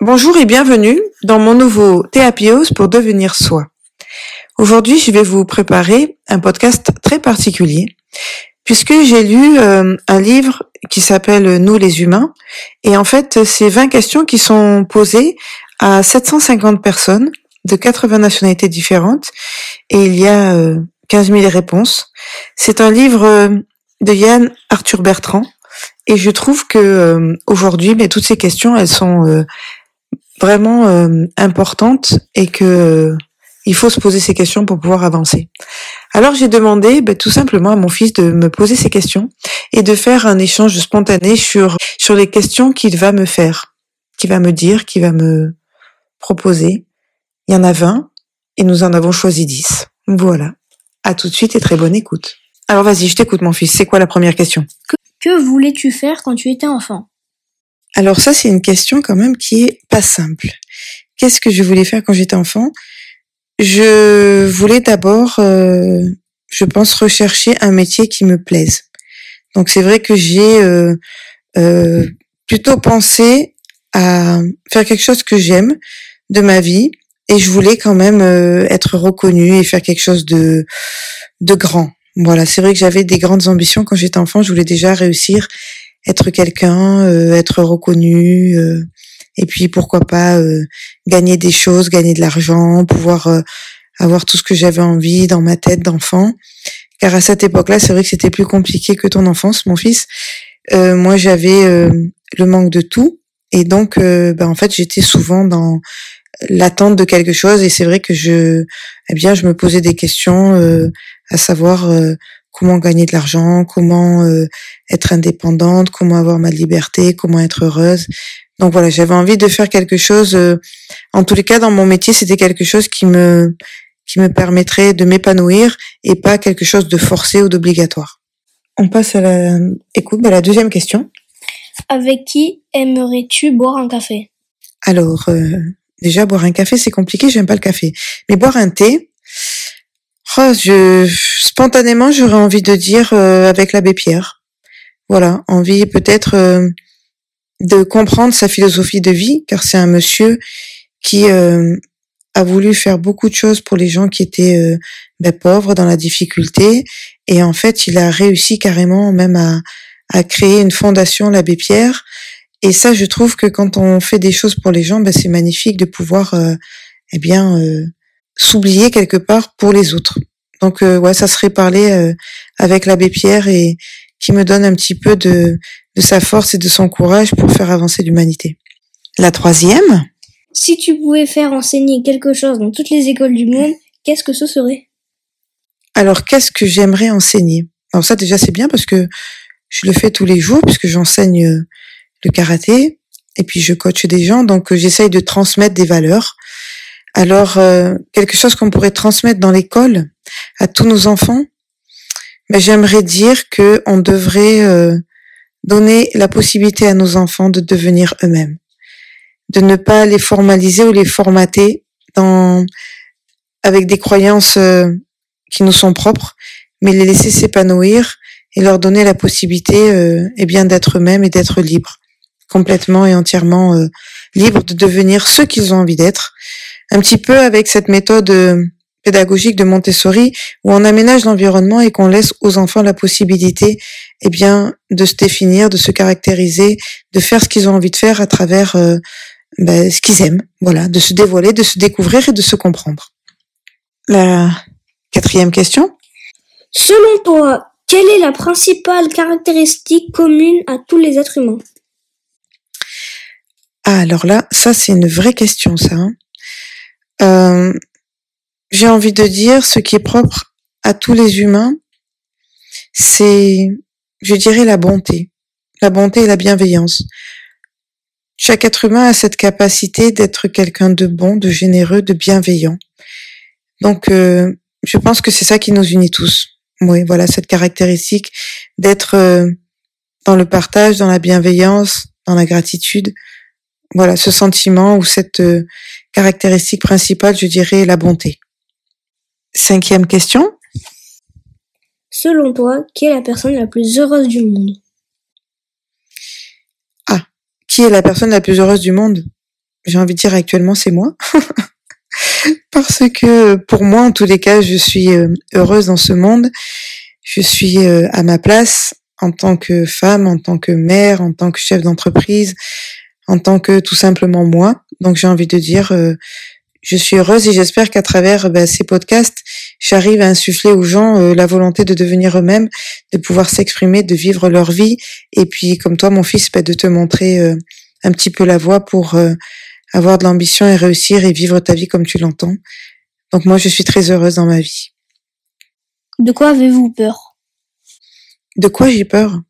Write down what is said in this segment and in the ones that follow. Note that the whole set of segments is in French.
Bonjour et bienvenue dans mon nouveau Théapios pour devenir soi. Aujourd'hui, je vais vous préparer un podcast très particulier puisque j'ai lu euh, un livre qui s'appelle Nous les humains et en fait, c'est 20 questions qui sont posées à 750 personnes de 80 nationalités différentes et il y a 15 euh, 000 réponses. C'est un livre euh, de Yann Arthur Bertrand et je trouve que aujourd'hui, mais toutes ces questions, elles sont vraiment euh, importante et que euh, il faut se poser ces questions pour pouvoir avancer. Alors j'ai demandé ben, tout simplement à mon fils de me poser ces questions et de faire un échange spontané sur sur les questions qu'il va me faire, qu'il va me dire, qu'il va me proposer. Il y en a 20 et nous en avons choisi 10. Voilà. À tout de suite et très bonne écoute. Alors vas-y, je t'écoute mon fils. C'est quoi la première question? Que voulais-tu faire quand tu étais enfant? Alors ça, c'est une question quand même qui est pas simple. Qu'est-ce que je voulais faire quand j'étais enfant? Je voulais d'abord, euh, je pense, rechercher un métier qui me plaise. Donc c'est vrai que j'ai euh, euh, plutôt pensé à faire quelque chose que j'aime de ma vie et je voulais quand même être reconnue et faire quelque chose de de grand. Voilà, c'est vrai que j'avais des grandes ambitions quand j'étais enfant. Je voulais déjà réussir être quelqu'un, euh, être reconnu, euh, et puis pourquoi pas euh, gagner des choses, gagner de l'argent, pouvoir avoir tout ce que j'avais envie dans ma tête d'enfant. Car à cette époque-là, c'est vrai que c'était plus compliqué que ton enfance, mon fils. moi, j'avais le manque de tout, et donc, ben, en fait, j'étais souvent dans l'attente de quelque chose, et c'est vrai que je, eh bien, je me posais des questions à savoir comment gagner de l'argent, comment euh, être indépendante, comment avoir ma liberté, comment être heureuse. Donc voilà, j'avais envie de faire quelque chose. Euh, en tous les cas, dans mon métier, c'était quelque chose qui me qui me permettrait de m'épanouir et pas quelque chose de forcé ou d'obligatoire. On passe à la écoute, à la deuxième question. Avec qui aimerais-tu boire un café? Alors euh, déjà boire un café, c'est compliqué, j'aime pas le café. Mais boire un thé, Oh, je, spontanément, j'aurais envie de dire euh, avec l'abbé Pierre. Voilà, envie peut-être euh, de comprendre sa philosophie de vie, car c'est un monsieur qui euh, a voulu faire beaucoup de choses pour les gens qui étaient ben, pauvres, dans la difficulté, et en fait, il a réussi carrément même à, à créer une fondation, l'abbé Pierre. Et ça, je trouve que quand on fait des choses pour les gens, ben, c'est magnifique de pouvoir, eh bien, s'oublier quelque part pour les autres. Donc euh, ouais, ça serait parler euh, avec l'abbé Pierre et qui me donne un petit peu de, de sa force et de son courage pour faire avancer l'humanité. La troisième. Si tu pouvais faire enseigner quelque chose dans toutes les écoles du monde, qu'est-ce que ce serait? Alors qu'est-ce que j'aimerais enseigner? Alors ça déjà c'est bien parce que je le fais tous les jours puisque j'enseigne euh, le karaté et puis je coach des gens donc j'essaye de transmettre des valeurs. Alors, euh, quelque chose qu'on pourrait transmettre dans l'école à tous nos enfants, mais j'aimerais dire que on devrait euh, donner la possibilité à nos enfants de devenir eux-mêmes, de ne pas les formaliser ou les formater dans avec des croyances euh, qui nous sont propres, mais les laisser s'épanouir et leur donner la possibilité, eh bien, d'être eux-mêmes et d'être libres, complètement et entièrement libres de devenir ce qu'ils ont envie d'être un petit peu avec cette méthode euh, pédagogique de Montessori où on aménage l'environnement et qu'on laisse aux enfants la possibilité eh bien de se définir, de se caractériser, de faire ce qu'ils ont envie de faire à travers euh, ben, ce qu'ils aiment, voilà, de se dévoiler, de se découvrir et de se comprendre. La quatrième question. Selon toi, quelle est la principale caractéristique commune à tous les êtres humains? Ah alors là, ça c'est une vraie question ça. Hein. Euh, j'ai envie de dire, ce qui est propre à tous les humains, c'est, je dirais, la bonté. La bonté et la bienveillance. Chaque être humain a cette capacité d'être quelqu'un de bon, de généreux, de bienveillant. Donc, euh, je pense que c'est ça qui nous unit tous. Oui, voilà, cette caractéristique d'être euh, dans le partage, dans la bienveillance, dans la gratitude. Voilà, ce sentiment ou cette caractéristique principale, je dirais la bonté. Cinquième question. Selon toi, qui est la personne la plus heureuse du monde? Ah, qui est la personne la plus heureuse du monde? J'ai envie de dire actuellement, c'est moi. Parce que pour moi, en tous les cas, je suis euh, heureuse dans ce monde. Je suis euh, à ma place en tant que femme, en tant que mère, en tant que chef d'entreprise, en tant que tout simplement moi. Donc j'ai envie de dire, euh, je suis heureuse et j'espère qu'à travers bah, ces podcasts, j'arrive à insuffler aux gens euh, la volonté de devenir eux-mêmes, de pouvoir s'exprimer, de vivre leur vie. Et puis comme toi, mon fils, bah, de te montrer euh, un petit peu la voie pour avoir de l'ambition et réussir et vivre ta vie comme tu l'entends. Donc moi, je suis très heureuse dans ma vie. De quoi avez-vous peur? De quoi j'ai peur?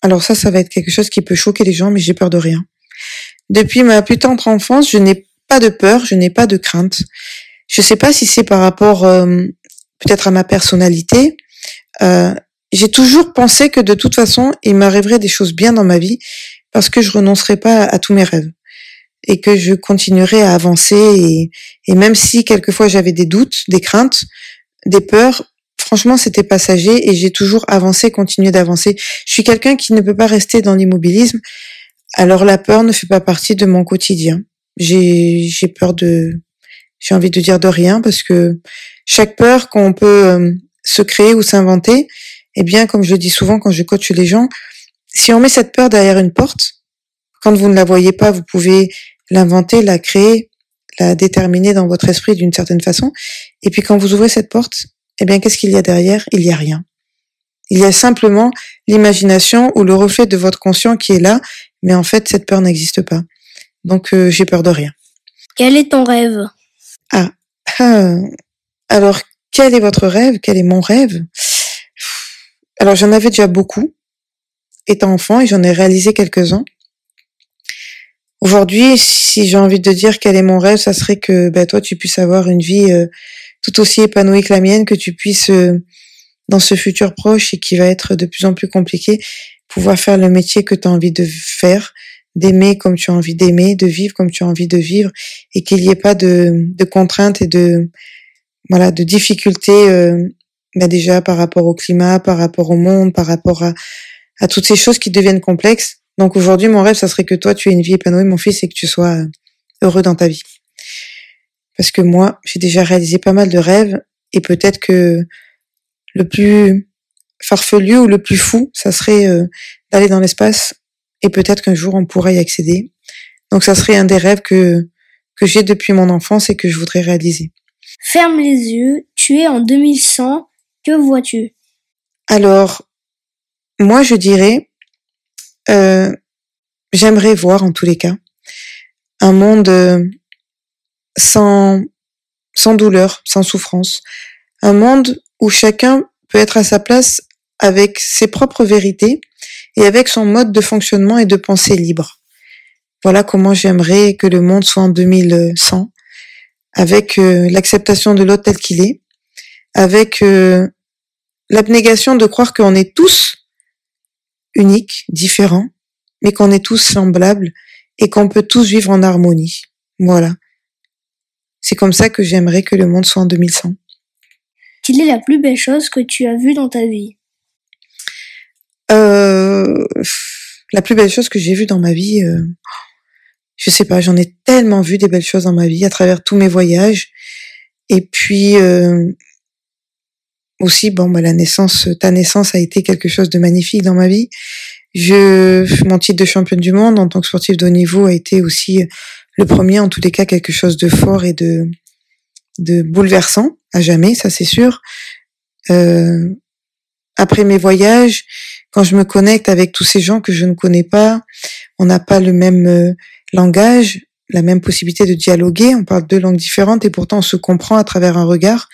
Alors ça, ça va être quelque chose qui peut choquer les gens, mais j'ai peur de rien. Depuis ma plus tendre enfance, je n'ai pas de peur, je n'ai pas de crainte. Je sais pas si c'est par rapport euh, peut-être à ma personnalité. Euh, j'ai toujours pensé que de toute façon, il m'arriverait des choses bien dans ma vie parce que je renoncerai pas à, tous mes rêves et que je continuerai à avancer et, et même si quelquefois j'avais des doutes, des craintes, des peurs, franchement c'était passager et j'ai toujours avancé, continué d'avancer. Je suis quelqu'un qui ne peut pas rester dans l'immobilisme. Alors la peur ne fait pas partie de mon quotidien. J'ai j'ai peur de j'ai envie de dire de rien parce que chaque peur qu'on peut euh, se créer ou s'inventer, eh bien comme je le dis souvent quand je coach les gens, si on met cette peur derrière une porte, quand vous ne la voyez pas, vous pouvez l'inventer, la créer, la déterminer dans votre esprit d'une certaine façon. Et puis quand vous ouvrez cette porte, eh bien qu'est-ce qu'il y a derrière? Il y a rien. Il y a simplement l'imagination ou le reflet de votre conscient qui est là mais en fait, cette peur n'existe pas. Donc, euh, j'ai peur de rien. Quel est ton rêve? Ah. ah. Alors, quel est votre rêve? Quel est mon rêve? Alors, j'en avais déjà beaucoup, étant enfant, et j'en ai réalisé quelques-uns. Aujourd'hui, si j'ai envie de dire quel est mon rêve, ça serait que bah, toi, tu puisses avoir une vie euh, tout aussi épanouie que la mienne, que tu puisses, euh, dans ce futur proche et qui va être de plus en plus compliqué, pouvoir faire le métier que tu as envie de faire, d'aimer comme tu as envie d'aimer, de vivre comme tu as envie de vivre, et qu'il n'y ait pas de, de, contraintes et de voilà de difficultés euh, bah déjà par rapport au climat, par rapport au monde, par rapport à, à toutes ces choses qui deviennent complexes. Donc aujourd'hui, mon rêve, ça serait que toi, tu aies une vie épanouie, mon fils, et que tu sois heureux dans ta vie. Parce que moi, j'ai déjà réalisé pas mal de rêves, et peut-être que le plus farfelu ou le plus fou, ça serait euh, d'aller dans l'espace et peut-être qu'un jour on pourrait y accéder. Donc ça serait un des rêves que que j'ai depuis mon enfance et que je voudrais réaliser. Ferme les yeux, tu es en 2100, que vois-tu? Alors, moi je dirais, euh, j'aimerais voir en tous les cas un monde euh, sans sans douleur, sans souffrance, un monde où chacun peut être à sa place avec ses propres vérités et avec son mode de fonctionnement et de pensée libre. Voilà comment j'aimerais que le monde soit en 2100, avec euh, l'acceptation de l'autre tel qu'il est, avec euh, l'abnégation de croire qu'on est tous uniques, différents, mais qu'on est tous semblables et qu'on peut tous vivre en harmonie. Voilà. C'est comme ça que j'aimerais que le monde soit en 2100. Quelle est la plus belle chose que tu as vue dans ta vie? Euh, la plus belle chose que j'ai vue dans ma vie, euh, je sais pas, j'en ai tellement vu des belles choses dans ma vie à travers tous mes voyages. Et puis euh, aussi, bon, bah, la naissance, ta naissance a été quelque chose de magnifique dans ma vie. Je, mon titre de championne du monde en tant que sportif de haut niveau a été aussi le premier, en tous les cas, quelque chose de fort et de, de bouleversant à jamais, ça c'est sûr. Euh, après mes voyages, quand je me connecte avec tous ces gens que je ne connais pas, on n'a pas le même euh, langage, la même possibilité de dialoguer, on parle deux langues différentes et pourtant on se comprend à travers un regard,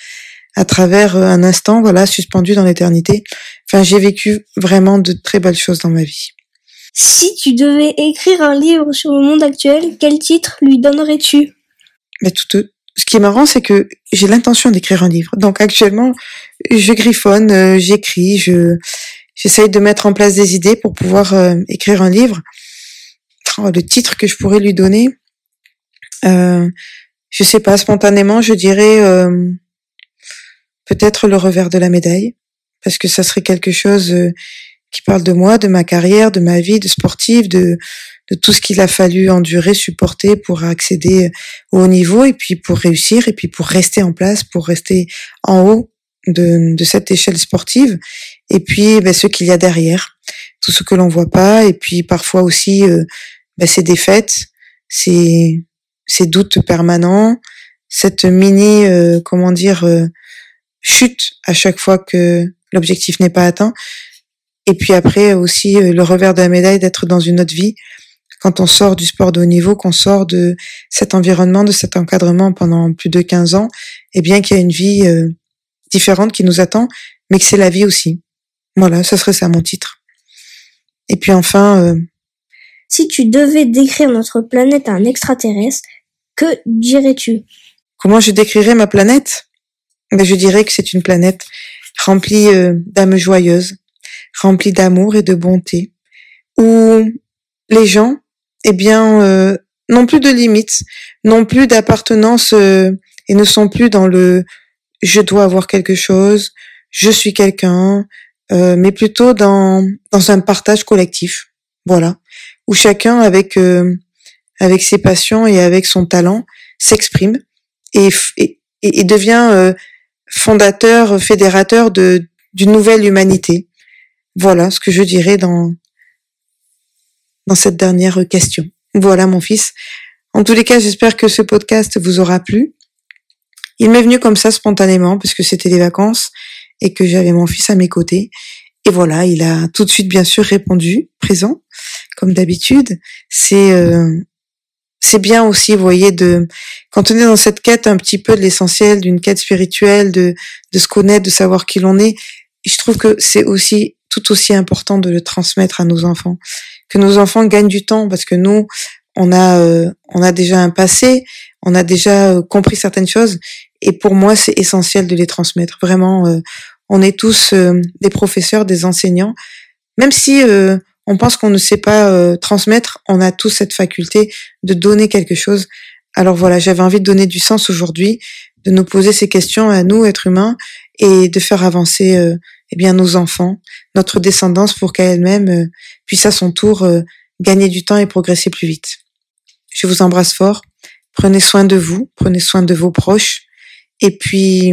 à travers euh, un instant, voilà, suspendu dans l'éternité. Enfin, j'ai vécu vraiment de très belles choses dans ma vie. Si tu devais écrire un livre sur le monde actuel, quel titre lui donnerais-tu? Mais tout, ce qui est marrant, c'est que j'ai l'intention d'écrire un livre. Donc actuellement, je griffonne, euh, j'écris, je j'essaye de mettre en place des idées pour pouvoir euh, écrire un livre. le titre que je pourrais lui donner, euh, je sais pas, spontanément, je dirais euh, peut-être le revers de la médaille, parce que ça serait quelque chose euh, qui parle de moi, de ma carrière, de ma vie de sportive, de, de tout ce qu'il a fallu endurer, supporter pour accéder au haut niveau et puis pour réussir et puis pour rester en place, pour rester en haut de, de cette échelle sportive. Et puis ben, ce qu'il y a derrière, tout ce que l'on voit pas et puis parfois aussi euh, ben, ces défaites, ces, ces doutes permanents, cette mini euh, comment dire euh, chute à chaque fois que l'objectif n'est pas atteint. Et puis après aussi le revers de la médaille d'être dans une autre vie quand on sort du sport de haut niveau, qu'on sort de cet environnement, de cet encadrement pendant plus de 15 ans, et eh bien qu'il y a une vie euh, différente qui nous attend, mais que c'est la vie aussi. Voilà, ce serait ça mon titre. Et puis enfin... Euh, si tu devais décrire notre planète à un extraterrestre, que dirais-tu? Comment je décrirais ma planète? Ben, Je dirais que c'est une planète remplie euh, d'âmes joyeuses, remplie d'amour et de bonté, où les gens eh bien, euh, n'ont plus de limites, n'ont plus d'appartenance euh, et ne sont plus dans le je dois avoir quelque chose, je suis quelqu'un, euh, mais plutôt dans dans un partage collectif, voilà, où chacun avec avec ses passions et avec son talent s'exprime et, et, et, devient fondateur, fédérateur de d'une nouvelle humanité. Voilà ce que je dirais dans dans cette dernière question. Voilà mon fils. En tous les cas, j'espère que ce podcast vous aura plu. Il m'est venu comme ça spontanément parce que c'était les vacances et que j'avais mon fils à mes côtés. Et voilà, il a tout de suite bien sûr répondu, présent, comme d'habitude. C'est euh, c'est bien aussi, vous voyez, de quand on est dans cette quête un petit peu de l'essentiel, d'une quête spirituelle, de de se connaître, de savoir qui l'on est. Je trouve que c'est aussi tout aussi important de le transmettre à nos enfants que nos enfants gagnent du temps parce que nous, on a, euh, on a déjà un passé, on a déjà euh, compris certaines choses. Et pour moi, c'est essentiel de les transmettre. Vraiment, euh, on est tous des professeurs, des enseignants. Même si on pense qu'on ne sait pas transmettre, on a tous cette faculté de donner quelque chose. Alors voilà, j'avais envie de donner du sens aujourd'hui, de nous poser ces questions à nous, êtres humains, et de faire avancer eh bien nos enfants, notre descendance pour qu'elle-même euh, puisse à son tour euh, gagner du temps et progresser plus vite. Je vous embrasse fort. Prenez soin de vous, prenez soin de vos proches et puis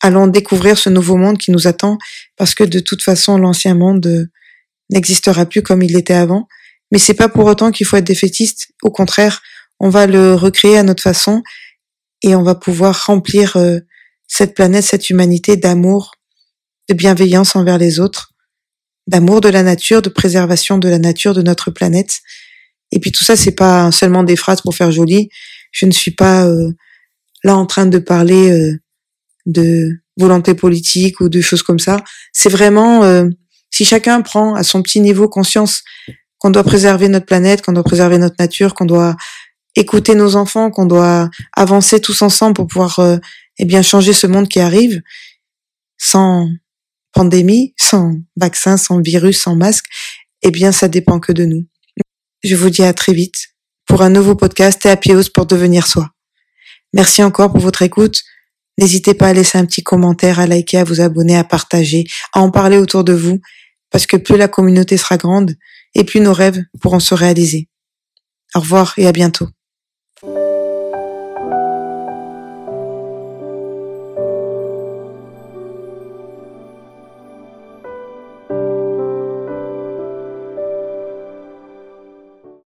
allons découvrir ce nouveau monde qui nous attend parce que de toute façon l'ancien monde euh, n'existera plus comme il l'était avant. Mais c'est pas pour autant qu'il faut être défaitiste. Au contraire, on va le recréer à notre façon et on va pouvoir remplir cette planète, cette humanité d'amour, de bienveillance envers les autres, d'amour de la nature, de préservation de la nature, de notre planète. Et puis tout ça, c'est pas seulement des phrases pour faire joli. Je ne suis pas euh, là en train de parler euh, de volonté politique ou de choses comme ça. C'est vraiment euh, si chacun prend à son petit niveau conscience qu'on doit préserver notre planète, qu'on doit préserver notre nature, qu'on doit écouter nos enfants, qu'on doit avancer tous ensemble pour pouvoir eh bien changer ce monde qui arrive sans pandémie, sans vaccin, sans virus, sans masque, eh bien, ça dépend que de nous. Je vous dis à très vite pour un nouveau podcast et à Pios pour devenir soi. Merci encore pour votre écoute. N'hésitez pas à laisser un petit commentaire, à liker, à vous abonner, à partager, à en parler autour de vous, parce que plus la communauté sera grande, et plus nos rêves pourront se réaliser. Au revoir et à bientôt.